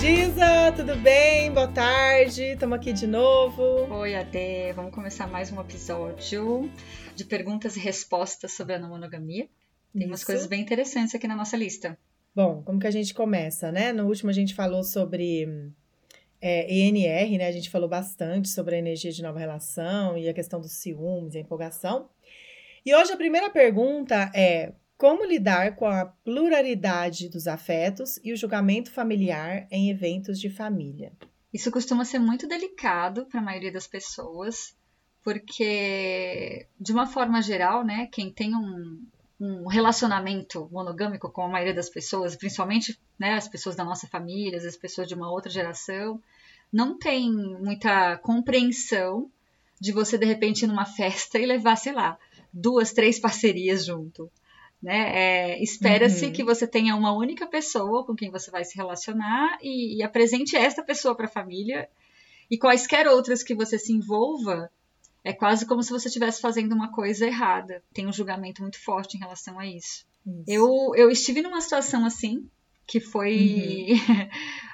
Giza, tudo bem? Boa tarde, estamos aqui de novo. Oi, Ade, vamos começar mais um episódio de perguntas e respostas sobre a não monogamia. Tem Isso. umas coisas bem interessantes aqui na nossa lista. Bom, como que a gente começa, né? No último a gente falou sobre é, ENR, né? A gente falou bastante sobre a energia de nova relação e a questão dos ciúmes, a empolgação. E hoje a primeira pergunta é: como lidar com a pluralidade dos afetos e o julgamento familiar em eventos de família? Isso costuma ser muito delicado para a maioria das pessoas, porque, de uma forma geral, né, quem tem um, um relacionamento monogâmico com a maioria das pessoas, principalmente né, as pessoas da nossa família, as pessoas de uma outra geração, não tem muita compreensão de você de repente ir numa festa e levar, sei lá, duas, três parcerias junto. Né? É, Espera-se uhum. que você tenha uma única pessoa com quem você vai se relacionar e, e apresente esta pessoa para a família e quaisquer outras que você se envolva é quase como se você estivesse fazendo uma coisa errada. Tem um julgamento muito forte em relação a isso. isso. Eu, eu estive numa situação assim, que foi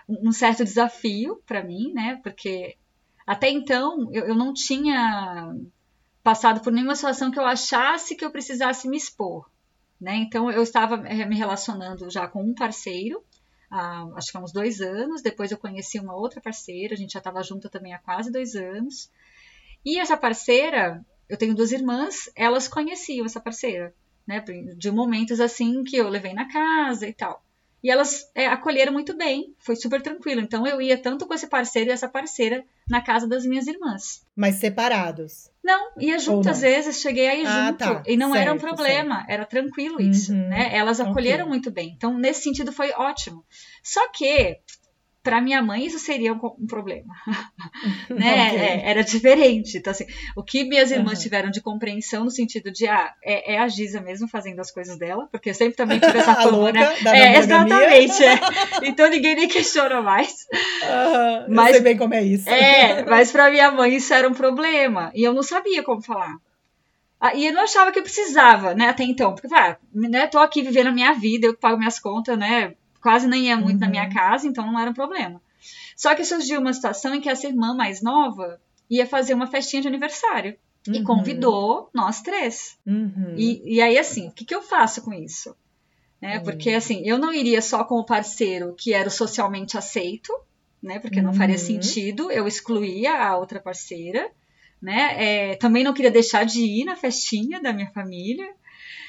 uhum. um certo desafio para mim, né? Porque até então eu, eu não tinha passado por nenhuma situação que eu achasse que eu precisasse me expor. Né? Então eu estava me relacionando já com um parceiro, acho que há uns dois anos. Depois eu conheci uma outra parceira, a gente já estava junto também há quase dois anos. E essa parceira, eu tenho duas irmãs, elas conheciam essa parceira, né? De momentos assim que eu levei na casa e tal. E elas é, acolheram muito bem, foi super tranquilo. Então eu ia tanto com esse parceiro e essa parceira na casa das minhas irmãs. Mas separados? Não, ia junto às vezes, cheguei aí ah, junto. Tá. E não certo, era um problema, certo. era tranquilo isso, uhum. né? Elas acolheram okay. muito bem. Então, nesse sentido, foi ótimo. Só que para minha mãe isso seria um, um problema, né? Okay. É, era diferente. Então assim, o que minhas irmãs uhum. tiveram de compreensão no sentido de ah, é, é, a Giza mesmo fazendo as coisas dela, porque eu sempre também tive essa fama, né? É, exatamente. É. Então ninguém nem questiona mais. Uhum. Mas eu sei bem como é isso. É, mas para minha mãe isso era um problema e eu não sabia como falar. Ah, e eu não achava que eu precisava, né, até então, porque, ah, né, tô aqui vivendo a minha vida, eu pago minhas contas, né, quase nem ia muito uhum. na minha uhum. casa, então não era um problema. Só que surgiu uma situação em que essa irmã mais nova ia fazer uma festinha de aniversário. Uhum. E convidou nós três. Uhum. E, e aí, assim, o que, que eu faço com isso? Né? Uhum. Porque, assim, eu não iria só com o parceiro que era o socialmente aceito, né? Porque não faria uhum. sentido, eu excluía a outra parceira, né? É, também não queria deixar de ir na festinha da minha família,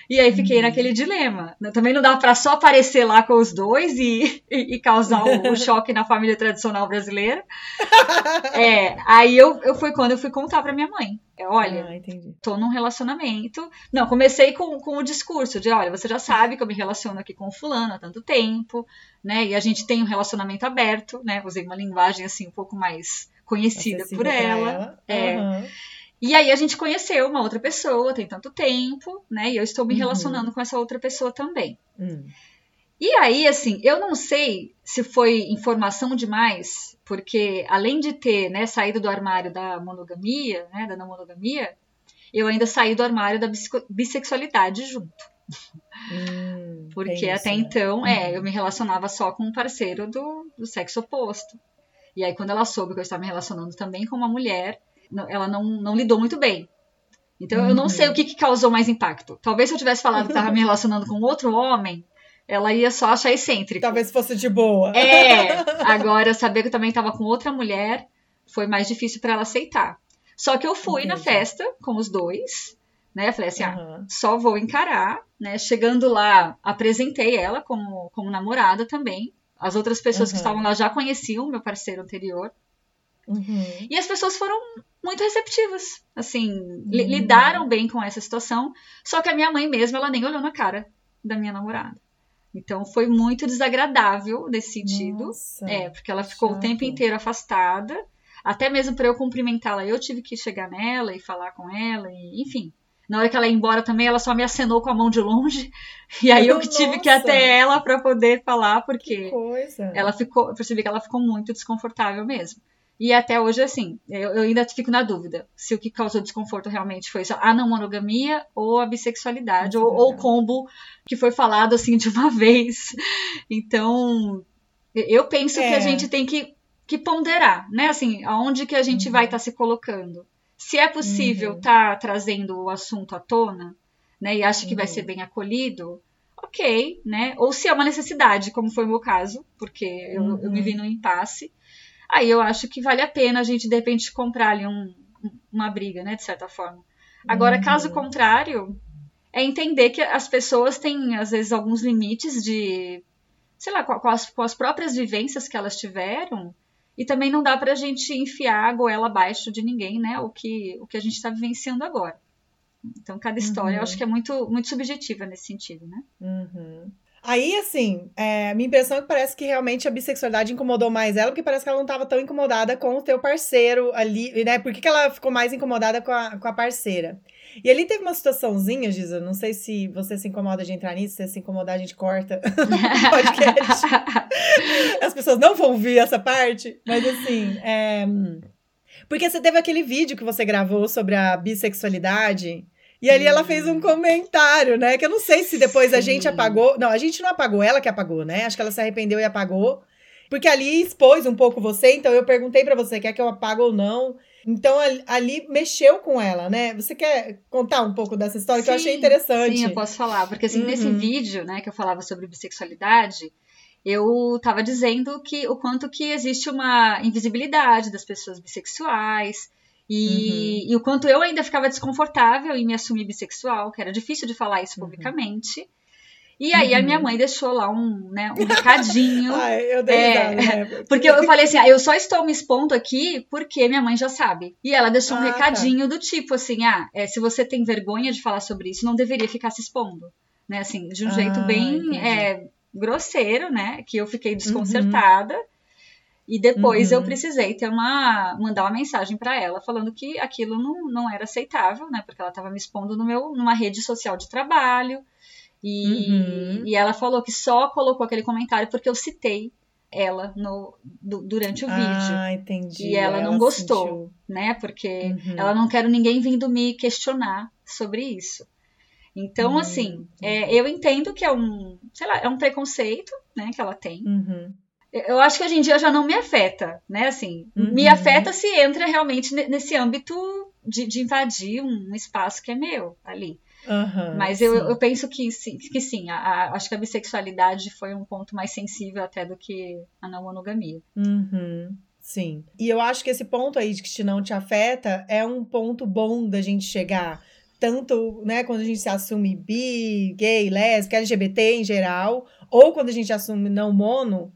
e aí fiquei uhum. naquele dilema. Também não dá para só aparecer lá com os dois e, e, e causar o, o, choque na família tradicional brasileira. É, aí eu, eu foi quando eu fui contar para minha mãe. É, olha, ah, tô num relacionamento. Não, comecei com, com o discurso de, olha, você já sabe que eu me relaciono aqui com o fulano há tanto tempo, né? E a gente tem um relacionamento aberto, né? Usei uma linguagem assim um pouco mais conhecida por ela. ela. É. Uhum. E aí a gente conheceu uma outra pessoa, tem tanto tempo, né? E eu estou me uhum. relacionando uhum. com essa outra pessoa também. Uhum. E aí, assim, eu não sei se foi informação demais, porque além de ter né, saído do armário da monogamia, né, da não monogamia, eu ainda saí do armário da bissexualidade junto. Hum, porque até né? então, é, uhum. eu me relacionava só com um parceiro do, do sexo oposto. E aí, quando ela soube que eu estava me relacionando também com uma mulher, ela não, não lidou muito bem. Então uhum. eu não sei o que, que, causou mais impacto. Talvez se eu tivesse falado que estava me relacionando com outro homem, ela ia só achar excêntrico. Talvez fosse de boa. É. Agora, saber que eu também estava com outra mulher foi mais difícil para ela aceitar. Só que eu fui Entendi. na festa com os dois, né? Falei assim, uhum. ah, só vou encarar, né? Chegando lá, apresentei ela como, como namorada também. As outras pessoas uhum. que estavam lá já conheciam meu parceiro anterior. Uhum. E as pessoas foram muito receptivas, assim, uhum. lidaram bem com essa situação. Só que a minha mãe mesmo, ela nem olhou na cara da minha namorada. Então foi muito desagradável nesse sentido. Nossa, é, porque ela ficou chato. o tempo inteiro afastada. Até mesmo para eu cumprimentá-la, eu tive que chegar nela e falar com ela, e, enfim. Na hora que ela ia embora também, ela só me acenou com a mão de longe. E aí eu que tive que ir até ela para poder falar, porque ela ficou, eu percebi que ela ficou muito desconfortável mesmo. E até hoje, assim, eu, eu, ainda fico na dúvida se o que causou desconforto realmente foi a não monogamia ou a bissexualidade, ou, ou, o combo que foi falado assim de uma vez. Então, eu penso é. que a é. gente tem que, que ponderar, né? Assim, aonde que a gente uhum. vai estar tá se colocando. Se é possível estar uhum. tá trazendo o assunto à tona, né? E acha que uhum. vai ser bem acolhido, ok, né? Ou se é uma necessidade, como foi o meu caso, porque eu, eu me vi uhum. no impasse aí eu acho que vale a pena a gente, de repente, comprar ali um, uma briga, né, de certa forma. Agora, uhum. caso contrário, é entender que as pessoas têm, às vezes, alguns limites de, sei lá, com as, com as próprias vivências que elas tiveram, e também não dá pra gente enfiar a goela abaixo de ninguém, né, o que, o que a gente está vivenciando agora. Então, cada história uhum. eu acho que é muito, muito subjetiva nesse sentido, né? Uhum. Aí, assim, é, minha impressão é que parece que realmente a bissexualidade incomodou mais ela, porque parece que ela não estava tão incomodada com o teu parceiro ali, né? Por que, que ela ficou mais incomodada com a, com a parceira? E ali teve uma situaçãozinha, Giza, não sei se você se incomoda de entrar nisso, se se incomodar a gente corta o podcast. As pessoas não vão ouvir essa parte, mas assim, é... Porque você teve aquele vídeo que você gravou sobre a bissexualidade, e ali ela fez um comentário, né? Que eu não sei se depois Sim. a gente apagou. Não, a gente não apagou, ela que apagou, né? Acho que ela se arrependeu e apagou. Porque ali expôs um pouco você, então eu perguntei para você, quer que eu apague ou não? Então ali mexeu com ela, né? Você quer contar um pouco dessa história sim, que eu achei interessante? Sim, eu posso falar, porque assim, uhum. nesse vídeo, né, que eu falava sobre bissexualidade, eu estava dizendo que o quanto que existe uma invisibilidade das pessoas bissexuais, e, uhum. e, o quanto eu ainda ficava desconfortável em me assumir bissexual, que era difícil de falar isso uhum. publicamente. E aí uhum. a minha uhum. mãe deixou lá um, né, um recadinho. Ai, eu dei é, né? Porque eu falei assim, ah, eu só estou me expondo aqui porque minha mãe já sabe. E ela deixou um ah, tá. recadinho tá. do tipo assim, ah, é, se você tem vergonha de falar sobre isso, não deveria ficar se expondo. Né, assim, de um ah, jeito bem é, grosseiro, né? Que eu fiquei desconcertada. Uhum. E depois uhum. eu precisei ter uma mandar uma mensagem para ela falando que aquilo não, não era aceitável, né? Porque ela estava me expondo no meu numa rede social de trabalho. E, uhum. e ela falou que só colocou aquele comentário porque eu citei ela no, do, durante o ah, vídeo. Ah, entendi. E ela, ela não gostou, sentiu. né? Porque uhum. ela não quer ninguém vindo me questionar sobre isso. Então, hum, assim, é, eu entendo que é um, sei lá, é um preconceito, né, que ela tem. Uhum eu acho que hoje em dia já não me afeta, né? Assim, uhum. me afeta se entra realmente nesse âmbito de, de, invadir um espaço que é meu ali. Uhum, Mas eu, eu, penso que sim, que sim a, a, acho que a bissexualidade foi um ponto mais sensível até do que a não monogamia. Uhum, sim. E eu acho que esse ponto aí de que não te afeta é um ponto bom da gente chegar. Tanto, né, quando a gente se assume bi, gay, lésbica, LGBT em geral, ou quando a gente assume não mono,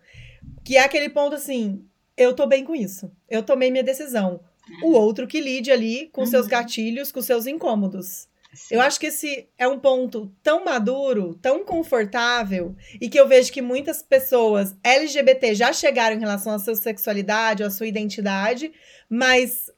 que é aquele ponto assim, eu tô bem com isso. Eu tomei minha decisão. O outro que lide ali com uhum. seus gatilhos, com seus incômodos. Sim. Eu acho que esse é um ponto tão maduro, tão confortável, e que eu vejo que muitas pessoas LGBT já chegaram em relação à sua sexualidade, à sua identidade, mas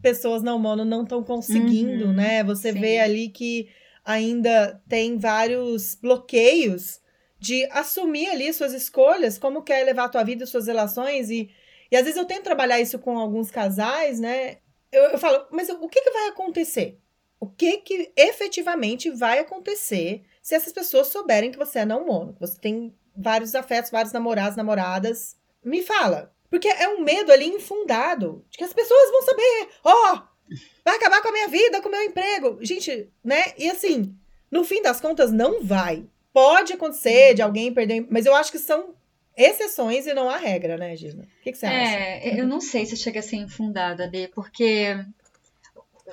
pessoas não mono não estão conseguindo, uhum. né? Você Sim. vê ali que ainda tem vários bloqueios de assumir ali suas escolhas, como quer levar a tua vida, suas relações. E, e às vezes eu tento trabalhar isso com alguns casais, né? Eu, eu falo, mas o que, que vai acontecer? O que que efetivamente vai acontecer se essas pessoas souberem que você é não mono, que você tem vários afetos, vários namorados, namoradas? Me fala. Porque é um medo ali infundado de que as pessoas vão saber, ó, oh, vai acabar com a minha vida, com o meu emprego. Gente, né? E assim, no fim das contas, não vai. Pode acontecer de alguém perder, mas eu acho que são exceções e não a regra, né, Gisna? O que, que você é, acha? É, eu não sei se chega a ser infundada, Dê, porque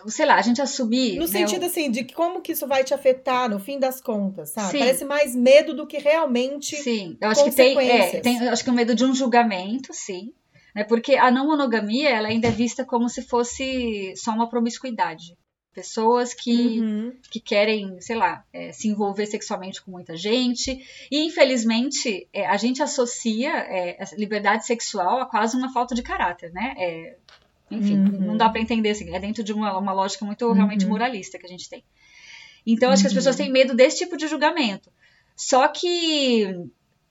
sei lá, a gente assumir. No né, sentido, o... assim, de como que isso vai te afetar no fim das contas, sabe? Sim. Parece mais medo do que realmente. Sim, eu acho que tem, é, tem. Acho que o medo de um julgamento, sim. Né, porque a não monogamia ela ainda é vista como se fosse só uma promiscuidade. Pessoas que, uhum. que querem, sei lá, é, se envolver sexualmente com muita gente. E, infelizmente, é, a gente associa é, a liberdade sexual a quase uma falta de caráter, né? É, enfim, uhum. não dá para entender assim. É dentro de uma, uma lógica muito uhum. realmente moralista que a gente tem. Então, acho que as pessoas uhum. têm medo desse tipo de julgamento. Só que,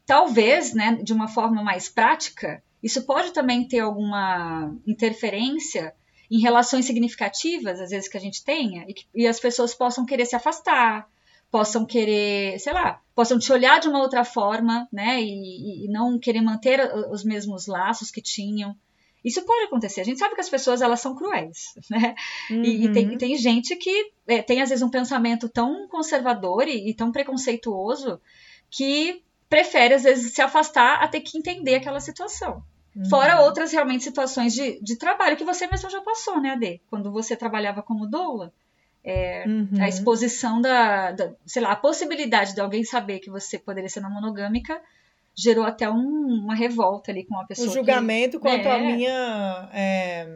talvez, né, de uma forma mais prática, Isso pode também ter alguma interferência em relações significativas, às vezes, que a gente tenha, e, que, e as pessoas possam querer se afastar, possam querer, sei lá, possam te olhar de uma outra forma, né? E, e, não querer manter os mesmos laços que tinham. Isso pode acontecer. A gente sabe que as pessoas elas são cruéis, né? Uhum. E, e, tem, uhum. tem, gente que é, tem às vezes um pensamento tão conservador e, e, tão preconceituoso que prefere às vezes se afastar a ter que entender aquela situação. Uhum. Fora outras realmente situações de, de trabalho que você mesmo já passou, né, Ade? Quando você trabalhava como doula. É, uhum. A exposição da, da, sei lá, a possibilidade de alguém saber que você poderia ser uma monogâmica gerou até um, uma revolta ali com a pessoa. O julgamento que, quanto à é, minha é,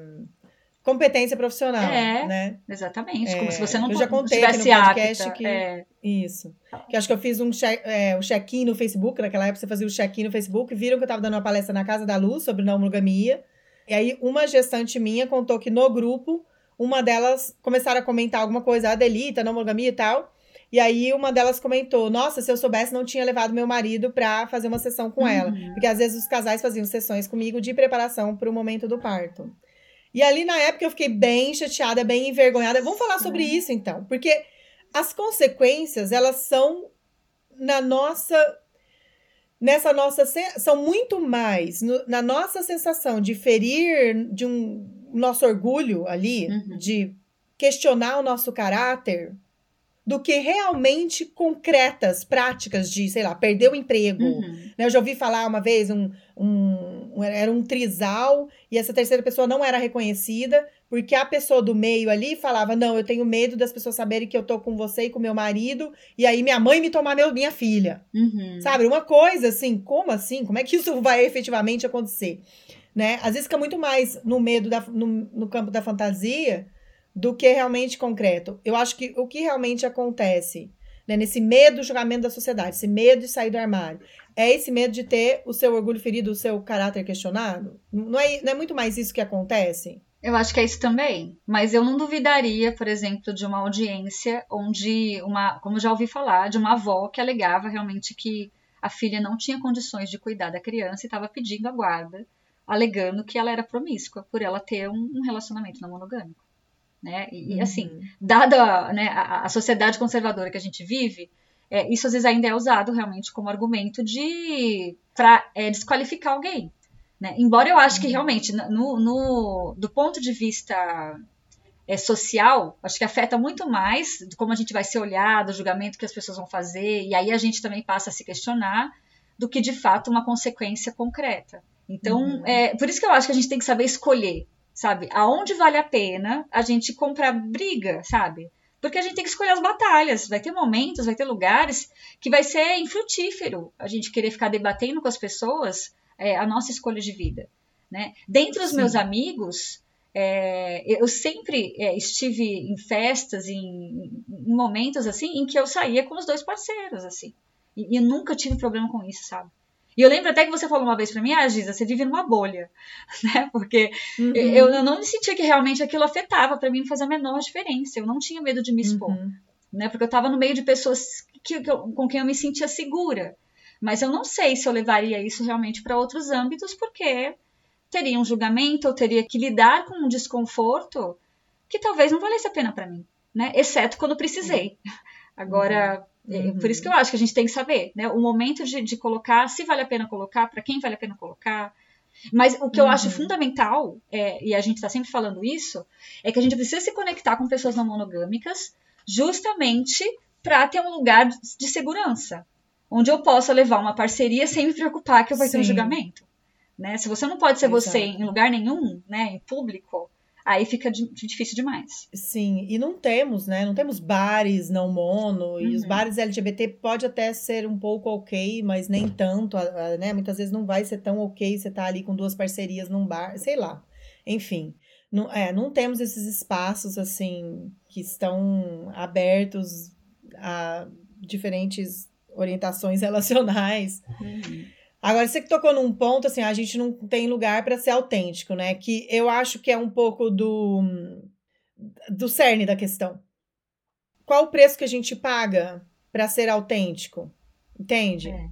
competência profissional, é, né? Exatamente, como se você não eu já contei tivesse aqui no podcast apta, que é. isso, que acho que eu fiz um check, é, um check-in no Facebook, naquela época você fazia o check-in no Facebook, viram que eu estava dando uma palestra na Casa da Luz sobre não monogamia, e aí uma gestante minha contou que no grupo uma delas começaram a comentar alguma coisa, a delita, não monogamia e tal. E aí uma delas comentou: Nossa, se eu soubesse, não tinha levado meu marido pra fazer uma sessão com uhum. ela. Porque às vezes os casais faziam sessões comigo de preparação para o momento do parto. E ali na época eu fiquei bem chateada, bem envergonhada. Vamos falar sobre uhum. isso então, porque as consequências, elas são na nossa nessa nossa são muito mais no, na nossa sensação de ferir de um nosso orgulho ali, uhum. de questionar o nosso caráter, do que realmente concretas, práticas de, sei lá, perder o emprego. Uhum. Né? Eu já ouvi falar uma vez, um, um, era um trisal, e essa terceira pessoa não era reconhecida, porque a pessoa do meio ali falava, não, eu tenho medo das pessoas saberem que eu tô com você e com meu marido, e aí minha mãe me tomar meu, minha filha. Uhum. Sabe? Uma coisa assim, como assim? Como é que isso vai efetivamente acontecer? né? Às vezes fica muito mais no medo da, no, no campo da fantasia do que realmente concreto. Eu acho que o que realmente acontece né, nesse medo do julgamento da sociedade, esse medo de sair do armário, é esse medo de ter o seu orgulho ferido, o seu caráter questionado? Não é, não é muito mais isso que acontece? Eu acho que é isso também. Mas eu não duvidaria, por exemplo, de uma audiência onde uma, como já ouvi falar, de uma avó que alegava realmente que a filha não tinha condições de cuidar da criança e estava pedindo a guarda alegando que ela era promíscua por ela ter um, um relacionamento não monogâmico. Né? E, uhum. assim, dada né, a, a, sociedade conservadora que a gente vive, é, isso às vezes ainda é usado realmente como argumento de para é, desqualificar alguém. Né? Embora eu acho que uhum. realmente, no, no, do ponto de vista é, social, acho que afeta muito mais como a gente vai ser olhado, o julgamento que as pessoas vão fazer, e aí a gente também passa a se questionar do que de fato uma consequência concreta. Então, uhum. é, por isso que eu acho que a gente tem que saber escolher, sabe? Aonde vale a pena a gente comprar briga, sabe? Porque a gente tem que escolher as batalhas. Vai ter momentos, vai ter lugares que vai ser infrutífero a gente querer ficar debatendo com as pessoas é, a nossa escolha de vida. Né? Dentre os Sim. meus amigos, é, eu sempre é, estive em festas, em, em, momentos assim, em que eu saía com os dois parceiros, assim. E, e eu nunca tive problema com isso, sabe? E eu lembro até que você falou uma vez para mim, ah, Giza, você vive numa bolha, né? Porque uhum. eu, eu, não me sentia que realmente aquilo afetava, para mim não fazia a menor diferença. Eu não tinha medo de me expor, uhum. né? Porque eu estava no meio de pessoas que, que eu, com quem eu me sentia segura. Mas eu não sei se eu levaria isso realmente para outros âmbitos, porque teria um julgamento, eu teria que lidar com um desconforto que talvez não valesse a pena para mim, né? Exceto quando precisei. Uhum. Agora, Uhum. Por isso que eu acho que a gente tem que saber, né? O momento de, de colocar, se vale a pena colocar, para quem vale a pena colocar. Mas o que uhum. eu acho uhum. fundamental, é, e a gente está sempre falando isso, é que a gente precisa se conectar com pessoas não monogâmicas, justamente para ter um lugar de segurança, onde eu possa levar uma parceria sem me preocupar que eu vou ter um julgamento. Né? Se você não pode ser Exato. você em lugar nenhum, né, em público, aí fica difícil demais. Sim, e não temos, né? Não temos bares não mono, uhum. e os uhum. bares LGBT pode até ser um pouco ok, mas nem tanto, né? Muitas vezes não vai ser tão ok você tá ali com duas parcerias num bar, sei lá. Enfim, não, é, não temos esses espaços, assim, que estão abertos a diferentes orientações relacionais. Uhum. Agora, você que tocou num ponto, assim, a gente não tem lugar para ser autêntico, né? Que eu acho que é um pouco do, do cerne da questão. Qual o preço que a gente paga para ser autêntico? Entende? É.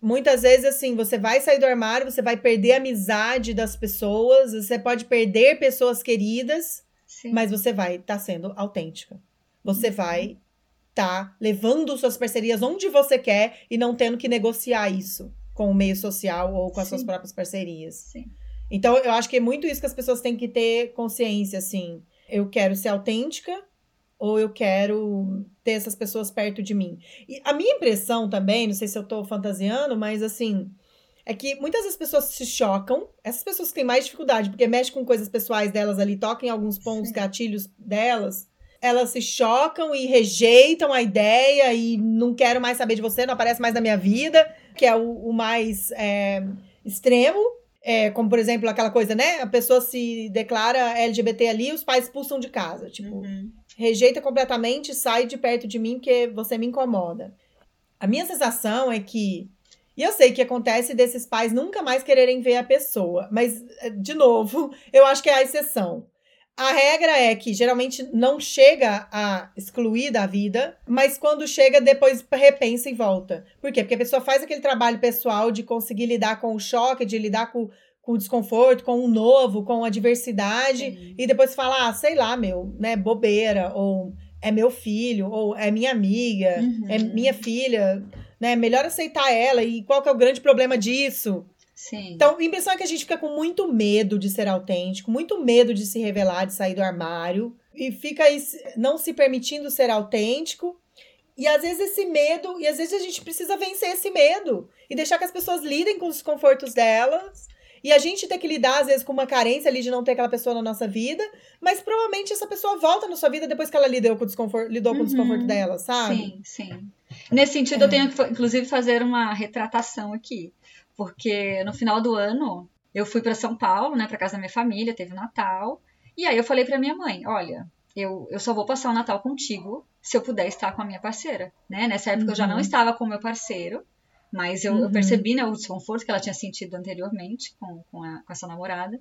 muitas vezes, assim, você vai sair do armário, você vai perder a amizade das pessoas, você pode perder pessoas queridas, Sim. mas você vai estar tá sendo autêntica. Você uhum. vai estar tá levando suas parcerias onde você quer e não tendo que negociar isso com o meio social ou com as Sim. suas próprias parcerias. Sim. Então, eu acho que é muito isso que as pessoas têm que ter consciência, assim. Eu quero ser autêntica ou eu quero ter essas pessoas perto de mim. E a minha impressão também, não sei se eu tô fantasiando, mas assim, é que muitas das pessoas se chocam, essas pessoas que têm mais dificuldade, porque mexe com coisas pessoais delas ali, tocam em alguns pontos, Sim. gatilhos delas, elas se chocam e rejeitam a ideia e não quero mais saber de você, não aparece mais na minha vida, que é o, o mais é, extremo. É, como, por exemplo, aquela coisa, né? A pessoa se declara LGBT ali, os pais expulsam de casa. Tipo, uhum rejeita completamente, sai de perto de mim porque você me incomoda. A minha sensação é que. E eu sei que acontece desses pais nunca mais quererem ver a pessoa, mas, de novo, eu acho que é a exceção. A regra é que geralmente não chega a excluir da vida, mas quando chega, depois repensa e volta. Por quê? Porque a pessoa faz aquele trabalho pessoal de conseguir lidar com o choque, de lidar com com o desconforto, com o novo, com a diversidade, Sim. e depois falar, ah, sei lá, meu, né, bobeira, ou é meu filho, ou é minha amiga, é uhum. é minha filha, né? Melhor aceitar ela. E qual que é o grande problema disso? Sim. Então, a impressão é que a gente fica com muito medo de ser autêntico, muito medo de se revelar, de sair do armário, e fica aí não se permitindo ser autêntico. E às vezes esse medo, e às vezes a gente precisa vencer esse medo e deixar que as pessoas lidem com os desconfortos delas e a gente tem que lidar, às vezes, com uma carência ali de não ter aquela pessoa na nossa vida, mas provavelmente essa pessoa volta na sua vida depois que ela lidou com o desconforto, lidou com o desconforto uhum. dela, sabe? Sim, sim. Nesse sentido, é. eu tenho que, inclusive, fazer uma retratação aqui. Porque no final do ano, eu fui para São Paulo, né, para casa da minha família, teve Natal. E aí eu falei para minha mãe: olha, eu, eu só vou passar o Natal contigo se eu puder estar com a minha parceira, né? Nessa época uhum. eu já não uhum. estava com o meu parceiro. Mas eu, uhum. eu percebi né, o desconforto que ela tinha sentido anteriormente com, com, a, com essa namorada.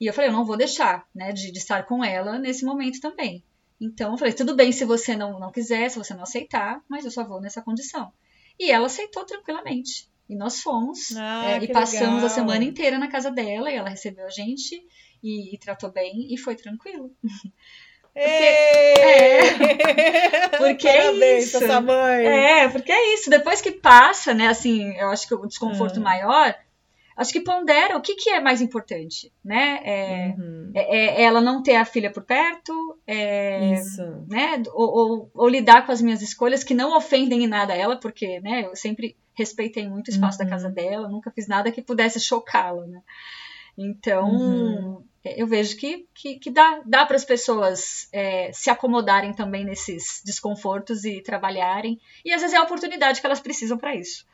E eu falei, eu não vou deixar, né, de, de, estar com ela nesse momento também. Então eu falei, tudo bem se você não, não quiser, se você não aceitar, mas eu só vou nessa condição. E ela aceitou tranquilamente. E nós fomos ah, é, e passamos legal. a semana inteira na casa dela e ela recebeu a gente e, e tratou bem e foi tranquilo. Porque, é, porque é Parabéns é isso. Essa mãe. É, porque é isso. Depois que passa, né, assim, eu acho que o desconforto é. maior, acho que pondera o que, que é mais importante, né? É, uhum. é, é ela não ter a filha por perto, é, né? Ou, ou, ou, lidar com as minhas escolhas que não ofendem em nada ela, porque, né, eu sempre respeitei muito o espaço uhum. da casa dela, nunca fiz nada que pudesse chocá-la, né? Então, uhum. eu vejo que, que, que dá, dá para as pessoas é, se acomodarem também nesses desconfortos e trabalharem. E às vezes é a oportunidade que elas precisam para isso.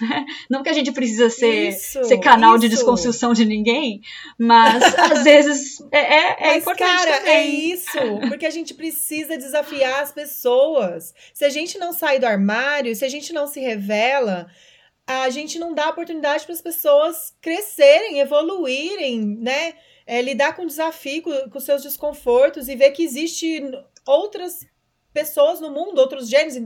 Não que a gente precisa ser, isso, ser canal isso. de desconstrução de ninguém, mas às vezes é, é, é mas, importante. Cara, também. é isso. Porque a gente precisa desafiar as pessoas. Se a gente não sai do armário, se a gente não se revela, a gente não dá oportunidade para as pessoas crescerem, evoluírem, né? É, lidar com o desafio, com, com seus desconfortos e ver que existe outras pessoas no mundo, outros gêneros,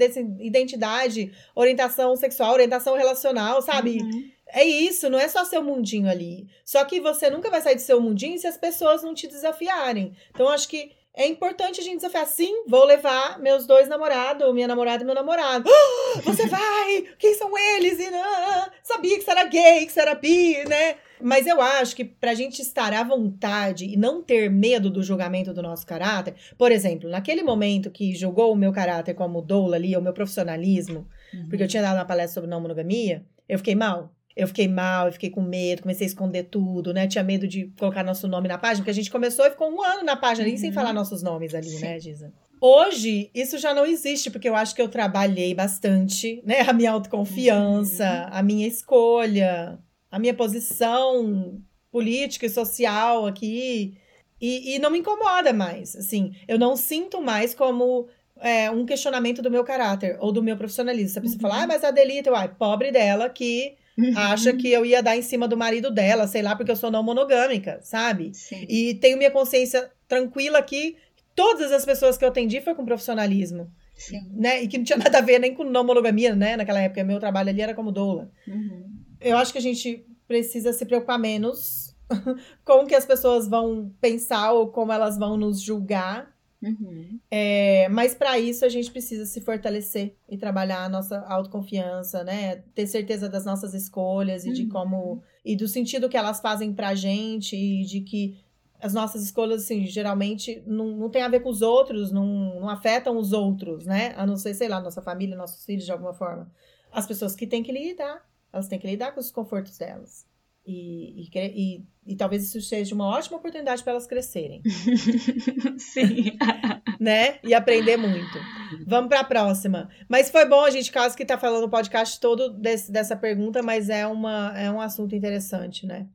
identidade, orientação sexual, orientação relacional, sabe? Uhum. É isso, não é só seu mundinho ali. Só que você nunca vai sair do seu mundinho se as pessoas não te desafiarem. Então, acho que é importante a gente desafiar. Sim, vou levar meus dois namorados, minha namorada e meu namorado. Ah, você vai! Quem são eles? E não, sabia que você era gay, que você era bi, né? Mas eu acho que pra gente estar à vontade e não ter medo do julgamento do nosso caráter, por exemplo, naquele momento que julgou o meu caráter como doula ali, o meu profissionalismo, uhum. porque eu tinha dado uma palestra sobre não monogamia, eu fiquei mal. Eu fiquei mal, eu fiquei com medo, comecei a esconder tudo, né? Tinha medo de colocar nosso nome na página, porque a gente começou e ficou um ano na página uhum. ali sem falar nossos nomes ali, né, Sim. né, Giza? Hoje, isso já não existe, porque eu acho que eu trabalhei bastante, né? A minha autoconfiança, uhum. a minha escolha, a minha posição política e social aqui. E, e não me incomoda mais, assim. Eu não sinto mais como é, um questionamento do meu caráter ou do meu profissionalismo. Se a pessoa uhum. falar, ah, mas a Delita, uai, pobre dela que Uhum. acha que eu ia dar em cima do marido dela, sei lá, porque eu sou não monogâmica, sabe? Sim. E tenho minha consciência tranquila que todas as pessoas que eu atendi foi com profissionalismo. Sim. né? E que não tinha nada a ver nem com não monogamia, né? Naquela época, meu trabalho ali era como doula. Uhum. Eu acho que a gente precisa se preocupar menos com o que as pessoas vão pensar ou como elas vão nos julgar. Uhum. É, mas para isso a gente precisa se fortalecer e trabalhar a nossa autoconfiança, né? Ter certeza das nossas escolhas e de Uhum. como e do sentido que elas fazem pra gente e de que as nossas escolhas, assim, geralmente não, não tem a ver com os outros, não, não afetam os outros, né? A não ser, sei lá, nossa família, nossos filhos, de alguma forma. As pessoas que têm que lidar, elas têm que lidar com os desconfortos delas. E, e, e, e talvez isso seja uma ótima oportunidade para elas crescerem, Sim. né? E aprender muito. Vamos para a próxima. Mas foi bom a gente, caso que tá falando o podcast todo desse- dessa pergunta, mas é, uma, é um assunto interessante, né?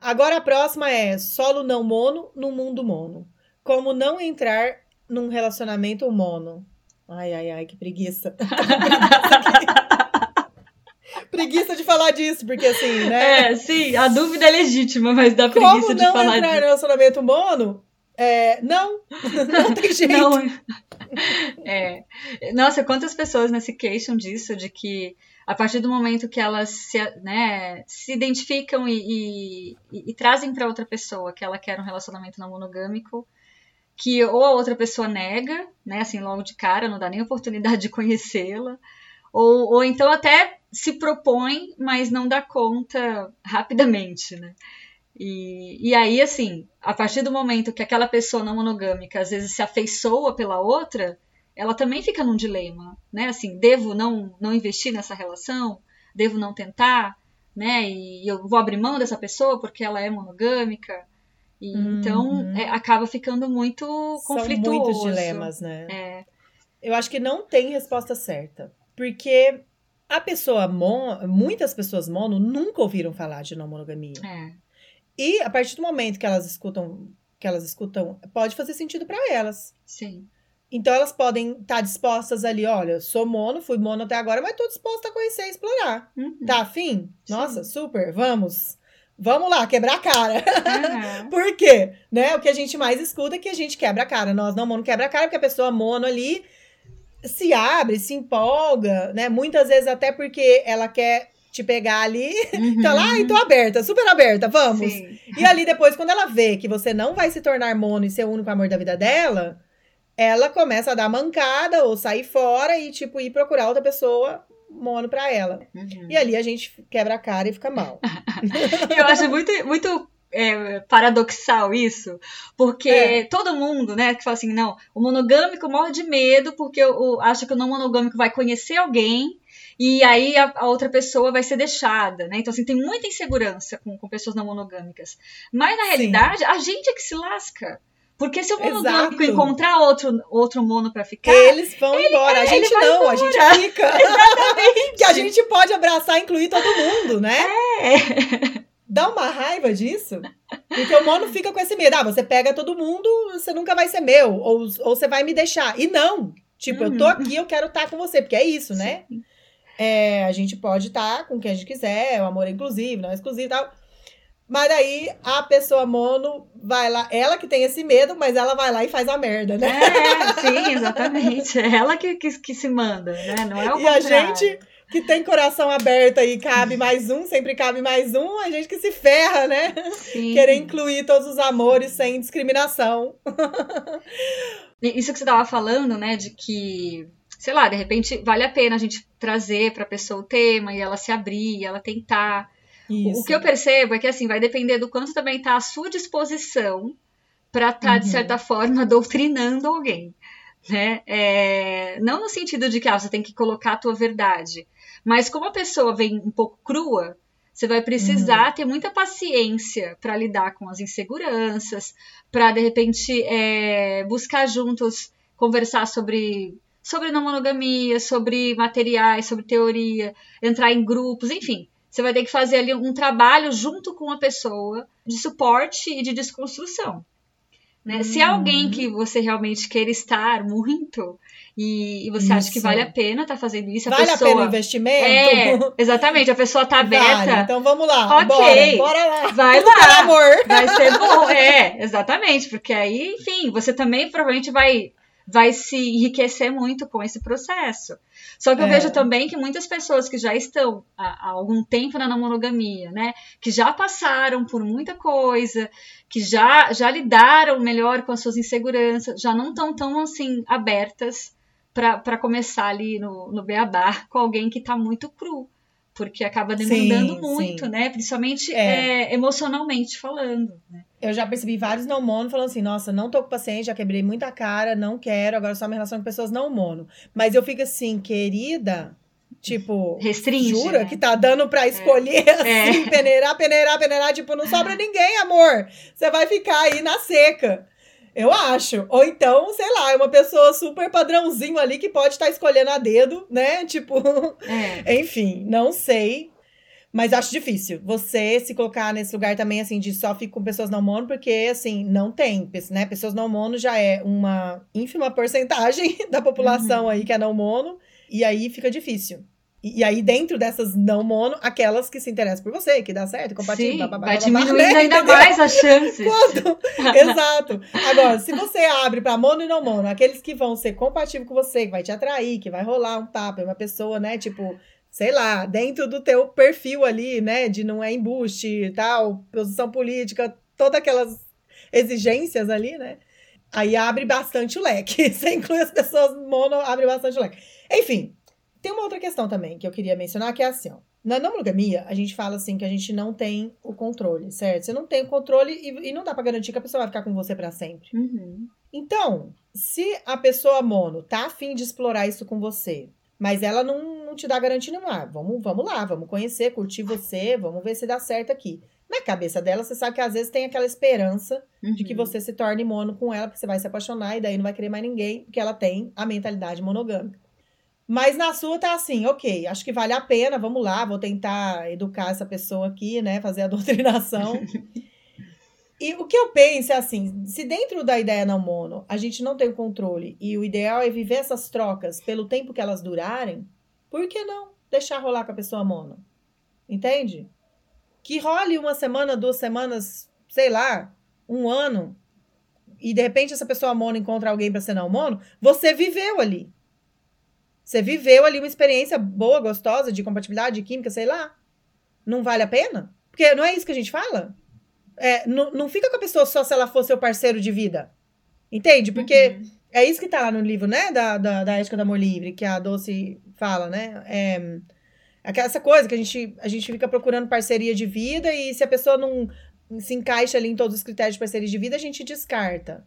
Agora a próxima é solo não mono no mundo mono. Como não entrar num relacionamento mono? Ai, ai, ai, que preguiça. preguiça de falar disso, porque assim, né? É, sim, a dúvida é legítima, mas dá Como preguiça de não falar entrar disso. no relacionamento mono? É, não, não tem jeito. Não, é. Nossa, quantas pessoas né, se queixam disso, de que a partir do momento que elas se, né, se identificam e, e- e- e trazem para outra pessoa que ela quer um relacionamento não monogâmico, que ou a outra pessoa nega, né, assim, logo de cara, não dá nem oportunidade de conhecê-la, ou, ou então até se propõe, mas não dá conta rapidamente, né? E, e aí, assim, a partir do momento que aquela pessoa não monogâmica às vezes se afeiçoa pela outra, ela também fica num dilema, né? Assim, devo não, não investir nessa relação? Devo não tentar? Né? E eu vou abrir mão dessa pessoa porque ela é monogâmica? E, Uhum. Então, é, acaba ficando muito São conflituoso. muitos dilemas, né? É, Eu acho que não tem resposta certa. Porque a pessoa mono, muitas pessoas mono nunca ouviram falar de não monogamia. é. E a partir do momento que elas escutam, que elas escutam, pode fazer sentido para elas. Sim. Então elas podem estar dispostas ali, olha, eu sou mono, fui mono até agora, mas tô disposta a conhecer e explorar. Uhum. Tá afim? Sim. Nossa, super, vamos. Vamos lá, quebrar a cara. Aham. Por quê? Né? O que a gente mais escuta é que a gente quebra a cara. Nós não mono quebra a cara, porque a pessoa mono ali se abre, se empolga, né? Muitas vezes até porque ela quer te pegar ali, Uhum. tá lá e tô aberta, super aberta, vamos. Sim. E ali depois, quando ela vê que você não vai se tornar mono e ser o único amor da vida dela, ela começa a dar mancada ou sair fora e, tipo, ir procurar outra pessoa mono pra ela. Uhum. E ali a gente quebra a cara e fica mal. Eu acho muito, muito é, paradoxal isso, porque É. todo mundo, né, que fala assim, não, o monogâmico morre de medo porque o, acha que o não monogâmico vai conhecer alguém e aí a, a outra pessoa vai ser deixada, né? Então, assim, tem muita insegurança com, com pessoas não monogâmicas. Mas, na Sim. realidade, a gente é que se lasca. Porque se o monogâmico Exato. encontrar outro, outro mono pra ficar, Eles vão embora. A ele gente não, a gente embora. fica. que a gente pode abraçar e incluir todo mundo, né? é. Dá uma raiva disso. Porque o mono fica com esse medo. Ah, você pega todo mundo, você nunca vai ser meu. Ou, ou você vai me deixar. E não. Tipo, eu tô Uhum. aqui, eu quero estar com você. Porque é isso, né? É, a gente pode estar com quem a gente quiser. O amor é inclusivo, não é exclusivo e tal. Mas daí a pessoa mono vai lá. Ela que tem esse medo, mas ela vai lá e faz a merda, né? É, sim, exatamente. É ela que, que, que se manda, né? Não é o E a contrário. gente que tem coração aberto aí, cabe mais um, sempre cabe mais um, a gente que se ferra, né? Sim. Querer incluir todos os amores sem discriminação. Isso que você estava falando, né, de que, sei lá, de repente vale a pena a gente trazer para a pessoa o tema e ela se abrir, e ela tentar. Isso. O que eu percebo é que assim vai depender do quanto também tá à sua disposição para estar de Uhum. certa forma doutrinando alguém, né? É, não no sentido de que ah, você tem que colocar a tua verdade, mas como a pessoa vem um pouco crua, você vai precisar ter muita paciência para lidar com as inseguranças, para de repente é, buscar juntos conversar sobre sobre não monogamia, sobre materiais, sobre teoria, entrar em grupos, enfim. Você vai ter que fazer ali um trabalho junto com a pessoa de suporte e de desconstrução. Né? Se é Uhum. alguém que você realmente queira estar muito e, e você acha que Isso. vale a pena estar fazendo isso, Vale a pessoa. a pena o investimento? É, exatamente, a pessoa tá aberta. Vale. Então vamos lá. Ok. Bora, bora lá. Vai Tudo lá. amor. Vai ser bom, é, exatamente, porque aí, enfim, você também provavelmente vai vai se enriquecer muito com esse processo. Só que eu é. vejo também que muitas pessoas que já estão há, há, algum tempo na não monogamia, né, que já passaram por muita coisa, que já já lidaram melhor com as suas inseguranças, já não estão tão assim abertas para começar ali no, no beabá com alguém que está muito cru porque acaba demandando sim, muito, sim. né? Principalmente é. É, emocionalmente falando. Né? Eu já percebi vários não mono falando assim: nossa, não tô com paciente, já quebrei muita cara, não quero, agora só uma relação com pessoas não mono. Mas eu fico assim, querida. Tipo, Restringe, jura né? que tá dando pra escolher é. assim, peneirar, peneirar, peneirar, tipo, não sobra ninguém, amor. Você vai ficar aí na seca. Eu acho. Ou então, sei lá, é uma pessoa super padrãozinho ali que pode estar tá escolhendo a dedo, né? Tipo, é. enfim, não sei. Mas acho difícil você se colocar nesse lugar também, assim, de só ficar com pessoas não mono, porque, assim, não tem, né? Pessoas não mono já é uma ínfima porcentagem da população uhum. aí que é não mono, e aí fica difícil. E, aí, dentro dessas não mono, aquelas que se interessam por você, que dá certo, compartilha, bababá, vai diminuindo né? ainda entendeu? mais as chances. Quando? Exato. Agora, se você abre para mono e não mono, aqueles que vão ser compatíveis com você, que vai te atrair, que vai rolar um papo, é uma pessoa, né, tipo, sei lá, dentro do teu perfil ali, né, de não é embuste e tal, posição política, todas aquelas exigências ali, né? Aí abre bastante o leque. Você inclui as pessoas mono, abre bastante o leque. Enfim, tem uma outra questão também que eu queria mencionar, que é assim, ó. Na não monogamia, a gente fala assim que a gente não tem o controle, certo? Você não tem o controle e, e não dá para garantir que a pessoa vai ficar com você para sempre. Uhum. Então, se a pessoa mono tá afim de explorar isso com você, mas ela não, não te dá garantia nenhuma, ah, vamos, vamos lá, vamos conhecer, curtir você, vamos ver se dá certo aqui. Na cabeça dela, você sabe que às vezes tem aquela esperança uhum. de que uhum. você se torne mono com ela, porque você vai se apaixonar e daí não vai querer mais ninguém, porque ela tem a mentalidade monogâmica. Mas na sua tá assim, ok, acho que vale a pena, vamos lá, vou tentar educar essa pessoa aqui, né? Fazer a doutrinação. e o que eu penso é assim: se dentro da ideia não mono a gente não tem o controle e o ideal é viver essas trocas pelo tempo que elas durarem, por que não deixar rolar com a pessoa mono? Entende? Que role uma semana, duas semanas, sei lá, um ano, e de repente essa pessoa mono encontra alguém para ser não mono, você viveu ali. Você viveu ali uma experiência boa, gostosa, de compatibilidade, de química, sei lá. Não vale a pena? Porque não é isso que a gente fala? É, não, não fica com a pessoa só se ela for seu parceiro de vida. Entende? Porque uhum. é isso que tá lá no livro, né? Da, da, da ética do amor livre, que a Doce fala, né? É, essa coisa que a gente, a gente fica procurando parceria de vida e se a pessoa não se encaixa ali em todos os critérios de parceria de vida, a gente descarta.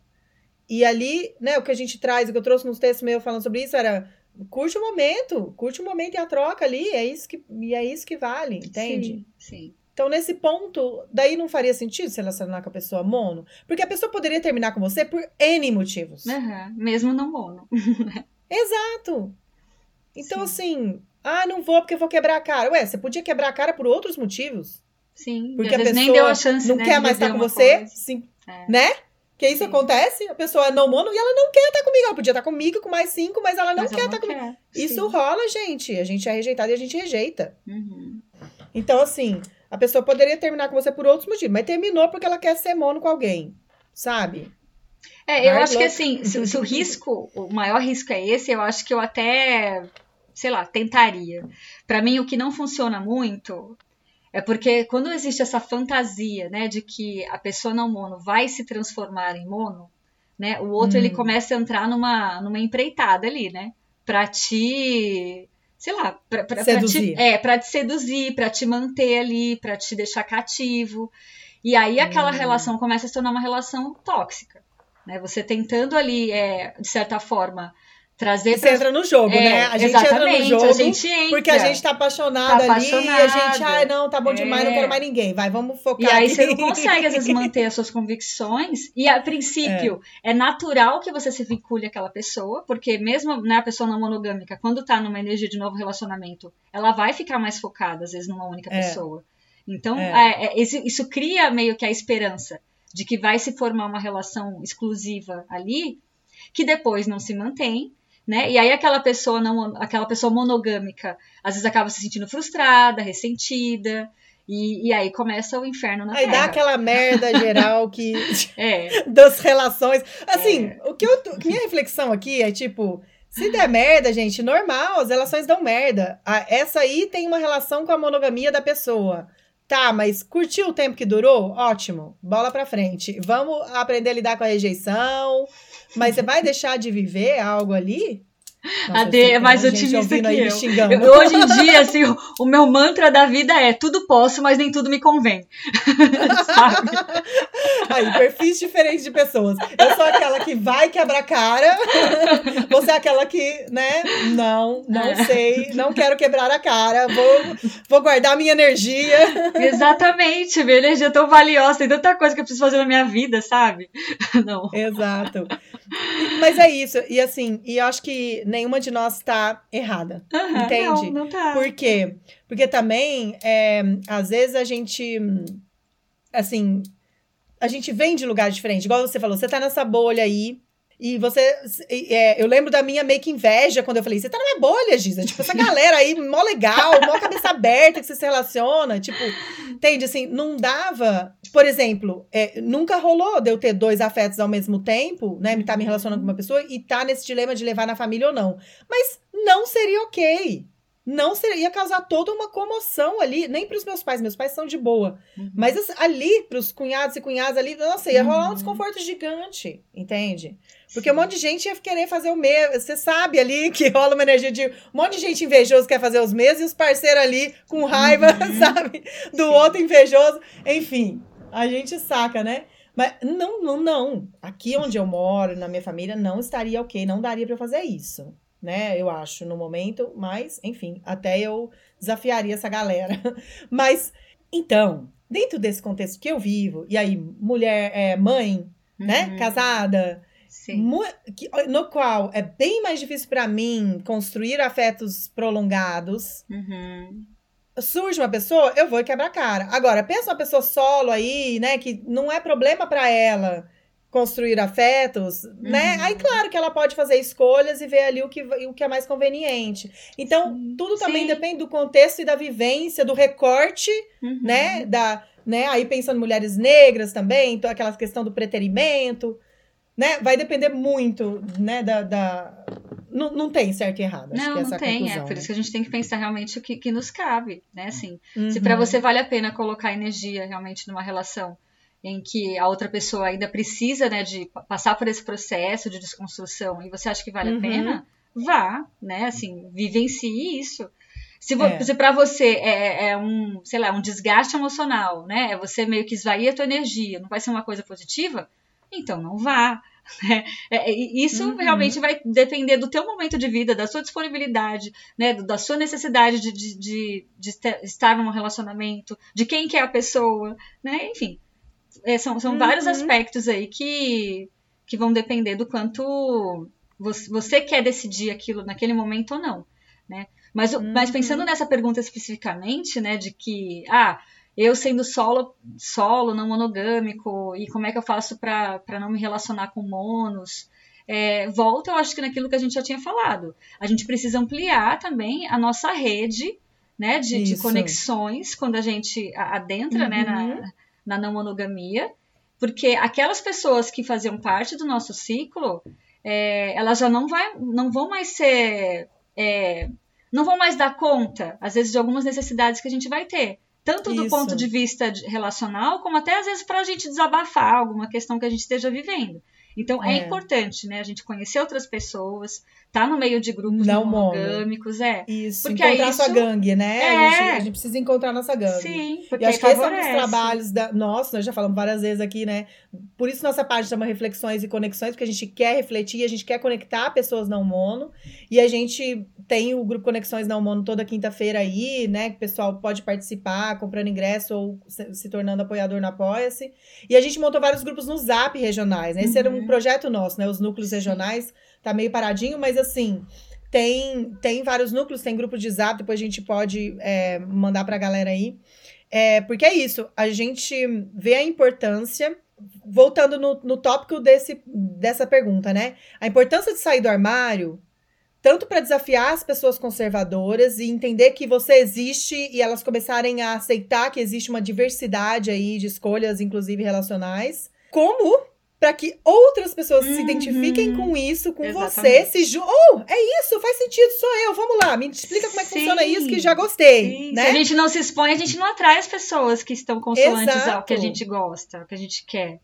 E ali, né, o que a gente traz, o que eu trouxe nos textos meus falando sobre isso era curte o momento, curte o momento e a troca ali, é isso que, e é isso que vale, entende? Sim, sim. Então, nesse ponto, daí não faria sentido se relacionar com a pessoa mono? Porque a pessoa poderia terminar com você por N motivos. Uhum, mesmo não mono. Exato. Então, Sim. assim, ah, não vou porque vou quebrar a cara. Ué, você podia quebrar a cara por outros motivos. Sim, porque a pessoa chance, não né, quer mais estar com você, sim, é. né? Que isso Sim. acontece, a pessoa é não mono e ela não quer estar comigo. Ela podia estar comigo com mais cinco, mas ela não mas quer estar comigo. Quer. Isso rola, gente. A gente é rejeitado e a gente rejeita. Uhum. Então, assim, a pessoa poderia terminar com você por outros motivos, mas terminou porque ela quer ser mono com alguém, sabe? É, eu Hard acho que assim, se, se, o risco, o maior risco é esse, eu acho que eu até, sei lá, tentaria. Para mim, o que não funciona muito é porque quando existe essa fantasia, né, de que a pessoa não mono vai se transformar em mono, né, o outro hum. ele começa a entrar numa, numa empreitada ali, né, para te, sei lá, para te, é, para te seduzir, para te manter ali, para te deixar cativo. E aí aquela hum. relação começa a se tornar uma relação tóxica, né? Você tentando ali, é, de certa forma, trazer Você entra no jogo, é, né? A gente entra no jogo a gente entra, porque a gente tá apaixonada tá ali e a gente, ai, não, tá bom demais, é. não quero mais ninguém. Vai, vamos focar. E aí aqui. você não consegue às vezes manter as suas convicções e a princípio é, é natural que você se vincule àquela pessoa, porque mesmo né, a pessoa não monogâmica, quando tá numa energia de novo relacionamento, ela vai ficar mais focada às vezes numa única é. pessoa. Então, é. É, isso, isso cria meio que a esperança de que vai se formar uma relação exclusiva ali, que depois não se mantém, né? E aí aquela pessoa não, aquela pessoa monogâmica, às vezes acaba se sentindo frustrada, ressentida, E, e aí começa o inferno na aí Terra. dá aquela merda geral que. É. das relações. Assim, É. o que eu. Minha reflexão aqui é tipo. Se der merda, gente, normal, as relações dão merda. Essa aí tem uma relação com a monogamia da pessoa. Tá, mas curtiu o tempo que durou? Ótimo. Bola pra frente. Vamos aprender a lidar com a rejeição. Mas você vai deixar de viver algo ali? Nossa, A D é mais otimista que eu. Eu- Hoje em dia, assim, o, o meu mantra da vida é tudo posso, mas nem tudo me convém. Sabe? Aí, perfis diferentes de pessoas. Eu sou aquela que vai quebrar cara. Você é aquela que, né? Não, não É. sei, não quero quebrar a cara. Vou, vou guardar minha energia. Exatamente, minha energia é tão valiosa, tem tanta coisa que eu preciso fazer na minha vida, sabe? Não. Exato. Mas é isso. E assim, e eu acho que nenhuma de nós tá errada. Aham, Entende? Não, não tá. Por quê? Porque também, é, às vezes a gente, assim, a gente vem de lugares diferentes. Igual você falou, você tá nessa bolha aí. E você. é, eu lembro da minha meio que inveja quando eu falei: você tá na minha bolha, Giza. Tipo, essa galera aí, mó legal, mó cabeça aberta que você se relaciona. Tipo, entende? Assim, não dava. Por exemplo, é, nunca rolou de eu ter dois afetos ao mesmo tempo, né? Me tá me relacionando com uma pessoa e tá nesse dilema de levar na família ou não. Mas não seria ok. Não seria, ia causar toda uma comoção ali, nem para os meus pais, meus pais são de boa. Uhum. Mas assim, ali, para os cunhados e cunhadas ali, nossa, ia rolar um Uhum. desconforto gigante, entende? Porque um monte de gente ia querer fazer o mesmo. Você sabe ali que rola uma energia de um monte de gente invejoso quer fazer os mesmos e os parceiros ali com raiva, Uhum. sabe? Do Sim. outro invejoso. Enfim, a gente saca, né? Mas não, não, não. Aqui onde eu moro, na minha família, não estaria ok, não daria para fazer isso, né? Eu acho, no momento, mas, enfim, até eu desafiaria essa galera. Mas, então, dentro desse contexto que eu vivo, e aí, mulher, é, mãe, né? Uhum. Casada, Sim. mu- que- no qual é bem mais difícil para mim construir afetos prolongados. Uhum. Surge uma pessoa, eu vou quebrar a cara. Agora, pensa uma pessoa solo aí, né, que não é problema para ela construir afetos, né? Uhum. Aí claro que ela pode fazer escolhas e ver ali o que, o que é mais conveniente. Então, Sim. tudo também Sim. depende do contexto e da vivência, do recorte Uhum. né, da, né, aí pensando em mulheres negras também, então aquela questão do preterimento, né, vai depender muito, né, da, da... Não, não tem certo e errado, acho que Não, não é a tem, conclusão, é por isso que a gente tem que pensar realmente o que, que nos cabe, né? Assim, né? se Uhum. para você vale a pena colocar energia realmente numa relação em que a outra pessoa ainda precisa, né, de pa- passar por esse processo de desconstrução e você acha que vale Uhum. a pena, vá, né? Assim, vivencie isso. Se, É. se para você é, é um, sei lá, um desgaste emocional, né? É você meio que esvair a tua energia, não vai ser uma coisa positiva, então não vá. né? É, e isso Uhum. realmente vai depender do teu momento de vida, da sua disponibilidade, né? Da sua necessidade de, de, de, de estar num relacionamento, de quem que é a pessoa, né? Enfim, é, são, são vários Uhum. aspectos aí que, que vão depender do quanto você, você quer decidir aquilo naquele momento ou não, né? Mas, o- mas Uhum. pensando nessa pergunta especificamente, né, de que, ah, eu sendo solo, solo, não monogâmico, e como é que eu faço para não me relacionar com monos? É, volta, eu acho que naquilo que a gente já tinha falado. A gente precisa ampliar também a nossa rede, né, de, de conexões quando a gente adentra, né, Uhum. na, na não monogamia, porque aquelas pessoas que faziam parte do nosso ciclo, é, elas já não, vai, não vão mais ser. é, não vão mais dar conta, às vezes, de algumas necessidades que a gente vai ter. Tanto do Isso. ponto de vista relacional, como até às vezes para a gente desabafar alguma questão que a gente esteja vivendo. Então é, É. importante, né? A gente conhecer outras pessoas, tá no meio de grupos Não monogâmicos, é. Isso, Porque encontrar aí sua isso- gangue, né? É. A, gente, a gente precisa encontrar nossa gangue. Sim, E porque acho que esse é um dos favorece. trabalhos da. Nossa, nós já falamos várias vezes aqui, né? Por isso nossa página chama Reflexões e Conexões, porque a gente quer refletir, a gente quer conectar pessoas não mono. E a gente tem o grupo Conexões Não Mono toda quinta-feira aí, né? Que o pessoal pode participar, comprando ingresso ou se, se tornando apoiador no Apoia-se. E a gente montou vários grupos no Zap regionais, né? Esse era um Uhum. projeto nosso, né? Os núcleos regionais tá meio paradinho, mas assim. Tem, tem vários núcleos, tem grupo de zap, depois a gente pode é, mandar pra galera aí. É, porque é isso, a gente vê a importância, voltando no, no tópico desse, dessa pergunta, né? A importância de sair do armário tanto para desafiar as pessoas conservadoras e entender que você existe e elas começarem a aceitar que existe uma diversidade aí de escolhas, inclusive relacionais, como para que outras pessoas uhum. se identifiquem com isso, com Exatamente. você, se ju oh, é isso, faz sentido, sou eu, vamos lá, me explica como é que Sim. funciona isso que já gostei, Sim. né? Se a gente não se expõe, a gente não atrai as pessoas que estão consoantes Exato. ao que a gente gosta, ao que a gente quer,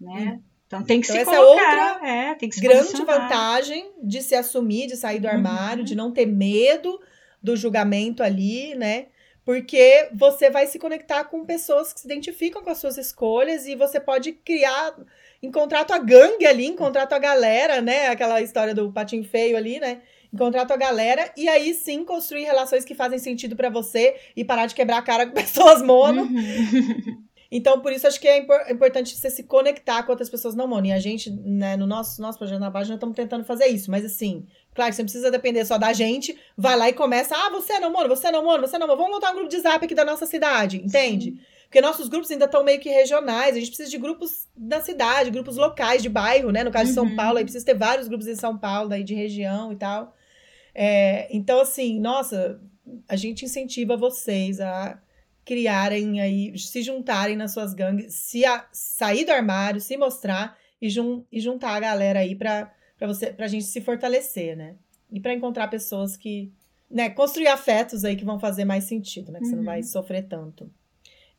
né? Então tem que então, se essa colocar, é outra é, tem que se grande vantagem de se assumir, de sair do armário, uhum. de não ter medo do julgamento ali, né? Porque você vai se conectar com pessoas que se identificam com as suas escolhas e você pode criar, encontrar tua gangue ali, encontrar tua galera, né? Aquela história do patinho feio ali, né? Encontrar tua galera e aí sim construir relações que fazem sentido para você e parar de quebrar a cara com pessoas mono. Uhum. Então, por isso, acho que é importante você se conectar com outras pessoas não mono. E a gente, né, no nosso, nosso projeto na página, estamos tentando fazer isso. Mas, assim, claro você não precisa depender só da gente. Vai lá e começa. Ah, você é não mono, você é não mono, você é não mono. Vamos montar um grupo de zap aqui da nossa cidade, entende? Sim. Porque nossos grupos ainda estão meio que regionais. A gente precisa de grupos da cidade, grupos locais, de bairro, né? No caso de São uhum. Paulo, aí precisa ter vários grupos em São Paulo, daí de região e tal. É, então, assim, nossa, a gente incentiva vocês a criarem aí, se juntarem nas suas gangues, se a, sair do armário, se mostrar e, jun, e juntar a galera aí para você, pra gente se fortalecer, né? E para encontrar pessoas que, né, construir afetos aí que vão fazer mais sentido, né? Que uhum. você não vai uhum. sofrer tanto.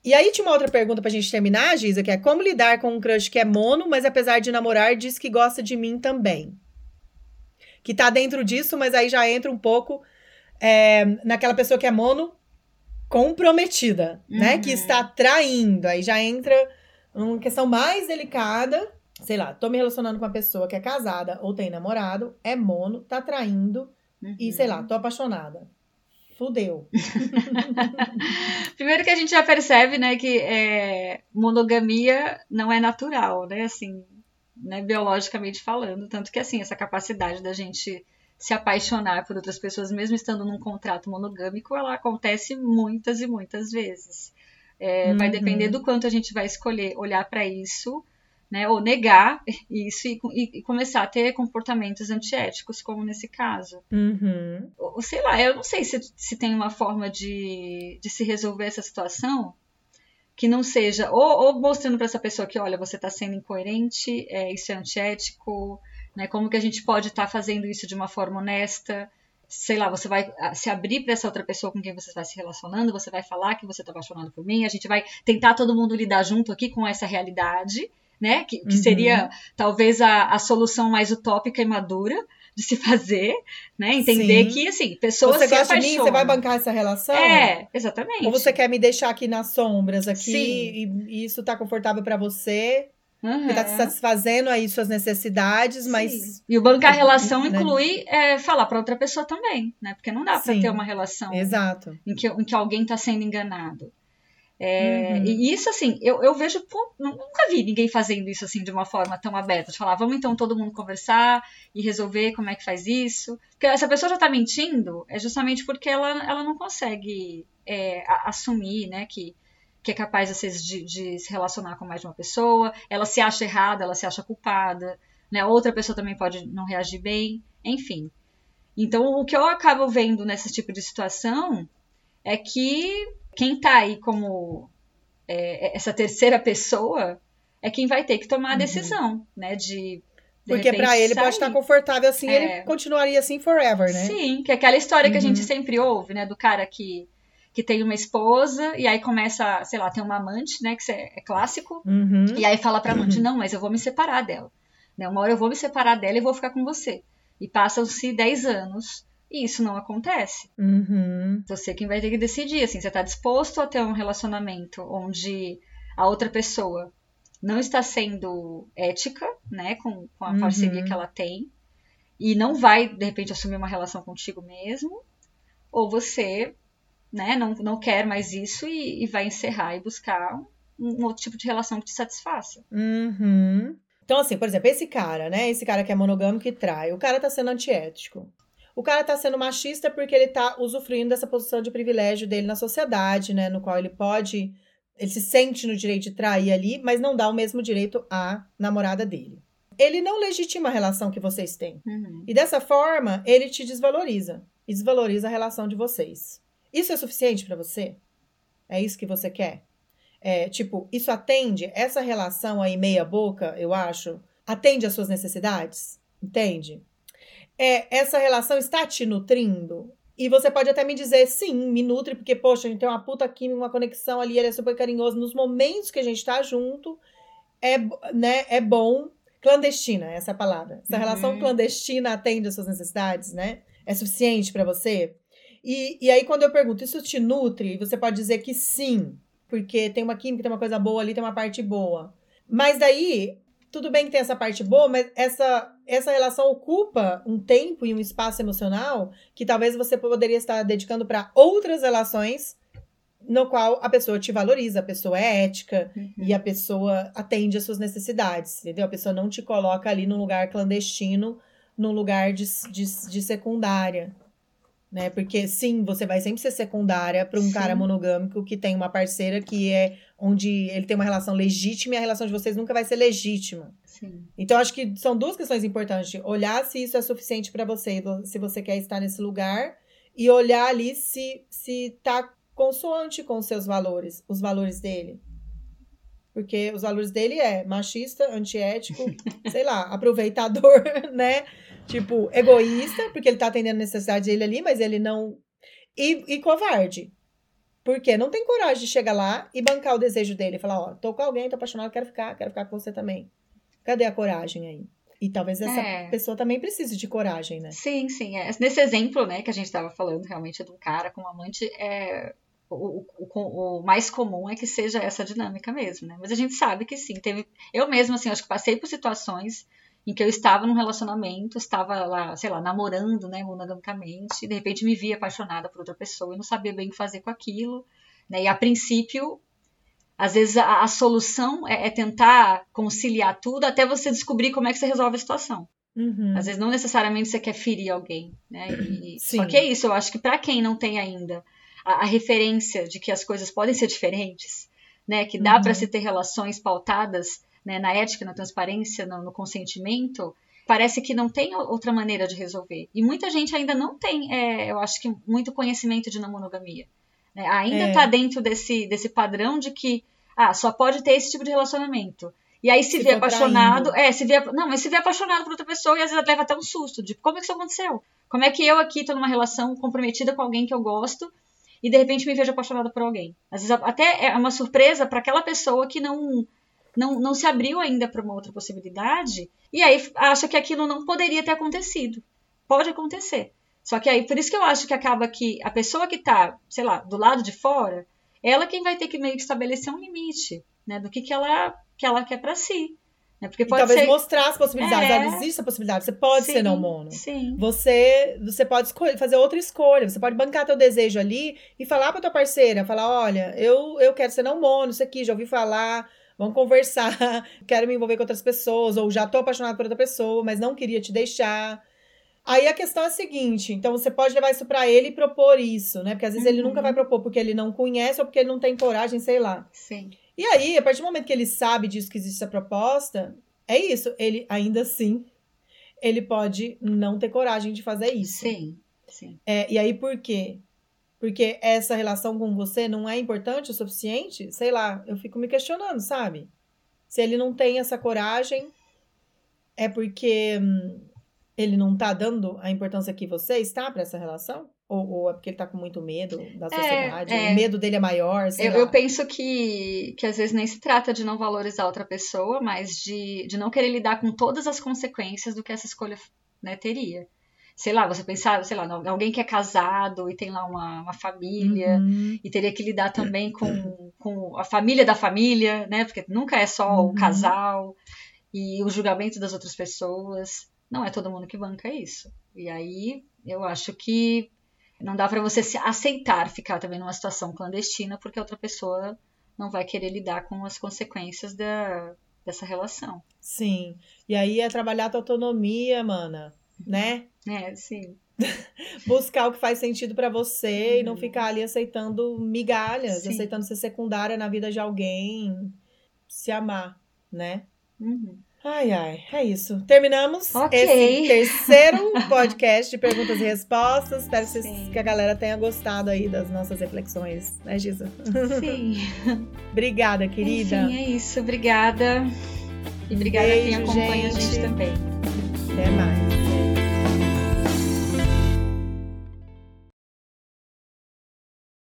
E aí tinha uma outra pergunta pra gente terminar, Giza, que é como lidar com um crush que é mono, mas apesar de namorar, diz que gosta de mim também. Que tá dentro disso, mas aí já entra um pouco é, naquela pessoa que é mono, comprometida, uhum. né? Que uhum. está traindo. Aí já entra uma questão mais delicada. Sei lá, tô me relacionando com uma pessoa que é casada ou tem namorado, é mono, tá traindo uhum. e sei lá, tô apaixonada. Fudeu. Primeiro que a gente já percebe, né, que é, monogamia não é natural, né, assim, né, biologicamente falando. Tanto que, assim, essa capacidade da gente se apaixonar por outras pessoas, mesmo estando num contrato monogâmico, ela acontece muitas e muitas vezes. É, uhum. Vai depender do quanto a gente vai escolher olhar para isso, né, ou negar isso e, e, começar a ter comportamentos antiéticos, como nesse caso. Uhum. Ou, sei lá, eu não sei se, se tem uma forma de, de se resolver essa situação que não seja ou, ou mostrando para essa pessoa que, olha, você está sendo incoerente, é, isso é antiético, né? Como que a gente pode estar tá fazendo isso de uma forma honesta? Sei lá, você vai se abrir para essa outra pessoa com quem você está se relacionando, você vai falar que você está apaixonado por mim, a gente vai tentar todo mundo lidar junto aqui com essa realidade, né? Que, que uhum. seria talvez a, a solução mais utópica e madura de se fazer, né? Entender Sim. que, assim, pessoas você se gosta apaixonam. de mim, você vai bancar essa relação? É, exatamente. Ou você quer me deixar aqui nas sombras aqui e, e, isso tá confortável para você? Uhum. Está satisfazendo aí suas necessidades, Sim. mas. E o bancar relação né? inclui é, falar para outra pessoa também, né? Porque não dá para ter uma relação Exato. Em, que, em que alguém está sendo enganado. É, uhum. E isso, assim, eu, eu vejo, pô, nunca vi ninguém fazendo isso assim de uma forma tão aberta, de falar, vamos então todo mundo conversar e resolver como é que faz isso. Porque essa pessoa já tá mentindo, é justamente porque ela, ela não consegue é, assumir, né, que que é capaz, às vezes, de, de, se relacionar com mais de uma pessoa, ela se acha errada, ela se acha culpada, né? Outra pessoa também pode não reagir bem, enfim. Então, o que eu acabo vendo nesse tipo de situação é que quem tá aí como é, essa terceira pessoa é quem vai ter que tomar a uhum. decisão, uhum. né? De. de Porque para ele sair. pode estar confortável assim, é. ele continuaria assim forever, né? Sim, que é aquela história uhum. que a gente uhum. sempre ouve, né? Do cara que que tem uma esposa e aí começa, sei lá, tem uma amante, né, que é, clássico, uhum. e aí fala pra amante, não, mas eu vou me separar dela. Né, uma hora eu vou me separar dela e vou ficar com você. E passam-se 10 anos e isso não acontece. Uhum. Você quem vai ter que decidir, assim, você tá disposto a ter um relacionamento onde a outra pessoa não está sendo ética, né, com, com a uhum. parceria que ela tem, e não vai, de repente, assumir uma relação contigo mesmo, ou você né, não, não quer mais isso e, e vai encerrar e buscar um, um, outro tipo de relação que te satisfaça. Uhum. Então, assim, por exemplo, esse cara, né? Esse cara que é monogâmico e trai, o cara tá sendo antiético. O cara tá sendo machista porque ele tá usufruindo dessa posição de privilégio dele na sociedade, né? No qual ele pode. Ele se sente no direito de trair ali, mas não dá o mesmo direito à namorada dele. ele não legitima a relação que vocês têm. Uhum. E dessa forma, ele te desvaloriza e desvaloriza a relação de vocês. Isso é suficiente para você? É isso que você quer? É, tipo, isso atende essa relação aí meia boca, eu acho, atende às suas necessidades? Entende? É, essa relação está te nutrindo? E você pode até me dizer, sim, me nutre, porque, poxa, a gente tem uma puta química, uma conexão ali, ele é super carinhoso. Nos momentos que a gente tá junto, é, né, é bom. Clandestina, essa é a palavra. Essa Uhum. relação clandestina atende às suas necessidades, né? É suficiente para você? E, e aí, quando eu pergunto, isso te nutre? Você pode dizer que sim, porque tem uma química, tem uma coisa boa ali, tem uma parte boa. Mas daí, tudo bem que tem essa parte boa, mas essa, essa relação ocupa um tempo e um espaço emocional que talvez você poderia estar dedicando para outras relações no qual a pessoa te valoriza, a pessoa é ética Uhum. e a pessoa atende às suas necessidades, entendeu? A pessoa não te coloca ali num lugar clandestino, num lugar de, de, de secundária. Né? Porque sim, você vai sempre ser secundária para um Sim. cara monogâmico que tem uma parceira que é onde ele tem uma relação legítima e a relação de vocês nunca vai ser legítima. Sim. Então, acho que são duas questões importantes. Olhar se isso é suficiente para você, se você quer estar nesse lugar, e olhar ali se, se tá consoante com os seus valores, os valores dele. Porque os valores dele é machista, antiético, sei lá, aproveitador, né? Tipo, egoísta, porque ele tá atendendo a necessidade dele ali, mas ele não. E, e covarde. Porque não tem coragem de chegar lá e bancar o desejo dele. Falar, ó, tô com alguém, tô apaixonado, quero ficar, quero ficar com você também. Cadê a coragem aí? E talvez essa É. pessoa também precise de coragem, né? Sim, sim. É. Nesse exemplo, né, que a gente estava falando realmente de um cara com um amante, é, o, o, o, o mais comum é que seja essa dinâmica mesmo, né? Mas a gente sabe que sim. Teve, eu mesma, assim, acho que passei por situações em que eu estava num relacionamento, estava lá, sei lá, namorando, né, monogamicamente, e de repente me via apaixonada por outra pessoa e não sabia bem o que fazer com aquilo, né? E a princípio, às vezes a, a solução é, é tentar conciliar tudo até você descobrir como é que você resolve a situação. Uhum. Às vezes não necessariamente você quer ferir alguém, né? E- Sim. só que é isso, eu acho que para quem não tem ainda a, a referência de que as coisas podem ser diferentes, né? Que dá Uhum. para se ter relações pautadas né, na ética, na transparência, no, no consentimento, parece que não tem outra maneira de resolver. E muita gente ainda não tem, é, eu acho que muito conhecimento de não monogamia. né? Ainda É. está dentro desse, desse padrão de que ah, só pode ter esse tipo de relacionamento. E aí se, Se vê apaixonado, é, se vê, não, mas se vê apaixonado por outra pessoa e às vezes leva até um susto, de como é que isso aconteceu? Como é que eu aqui tô numa relação comprometida com alguém que eu gosto e de repente me vejo apaixonada por alguém? Às vezes até é uma surpresa para aquela pessoa que não, não não se abriu ainda para uma outra possibilidade e aí acha que aquilo não poderia ter acontecido. Pode acontecer. Só que aí por isso que eu acho que acaba que a pessoa que tá, sei lá, do lado de fora, ela quem vai ter que meio que estabelecer um limite, né, do que que ela que ela quer para si. Né? Porque E pode talvez ser mostrar as possibilidades. É. Olha, existe essa possibilidade. Você pode Sim, ser não mono. Sim. Você, você pode escolher, fazer outra escolha. Você pode bancar teu desejo ali e falar pra tua parceira, falar, olha, eu, eu quero ser não mono, isso aqui, já ouvi falar, vamos conversar, quero me envolver com outras pessoas, ou já tô apaixonado por outra pessoa, mas não queria te deixar. Aí a questão é a seguinte, então você pode levar isso pra ele e propor isso, né? Porque às vezes ele Uhum. nunca vai propor porque ele não conhece ou porque ele não tem coragem, sei lá. Sim. E aí, a partir do momento que ele sabe disso que existe essa proposta, é isso. Ele ainda assim, ele pode não ter coragem de fazer isso. Sim. Sim. É, e aí por quê? Porque essa relação com você não é importante o suficiente? Sei lá, eu fico me questionando, sabe? Se ele não tem essa coragem, é porque hum, ele não tá dando a importância que você está para essa relação? Ou, ou é porque ele tá com muito medo da sociedade? é. O medo dele é maior, sei Eu, lá. eu penso que, que às vezes nem se trata de não valorizar outra pessoa, mas de, de não querer lidar com todas as consequências do que essa escolha né, teria. Sei lá, você pensar, sei lá, alguém que é casado e tem lá uma, uma família Uhum. e teria que lidar também com, com a família da família, né? Porque nunca é só Uhum. o casal e o julgamento das outras pessoas. Não é todo mundo que banca isso. E aí eu acho que não dá pra você se aceitar ficar também numa situação clandestina porque a outra pessoa não vai querer lidar com as consequências da, dessa relação. Sim. E aí é trabalhar a tua autonomia, mana, né? É, sim. Buscar o que faz sentido pra você e não Uhum. ficar ali aceitando migalhas, Sim. aceitando ser secundária na vida de alguém, se amar, né? Uhum. Ai, ai, é isso. Terminamos Ok. esse terceiro podcast de perguntas e respostas. Espero que, vocês- Sim. que a galera tenha gostado aí das nossas reflexões, né, Giza? Sim. Obrigada, querida. Enfim, é isso. Obrigada. E obrigada a quem Beijo, acompanha a gente gente. também. Até mais.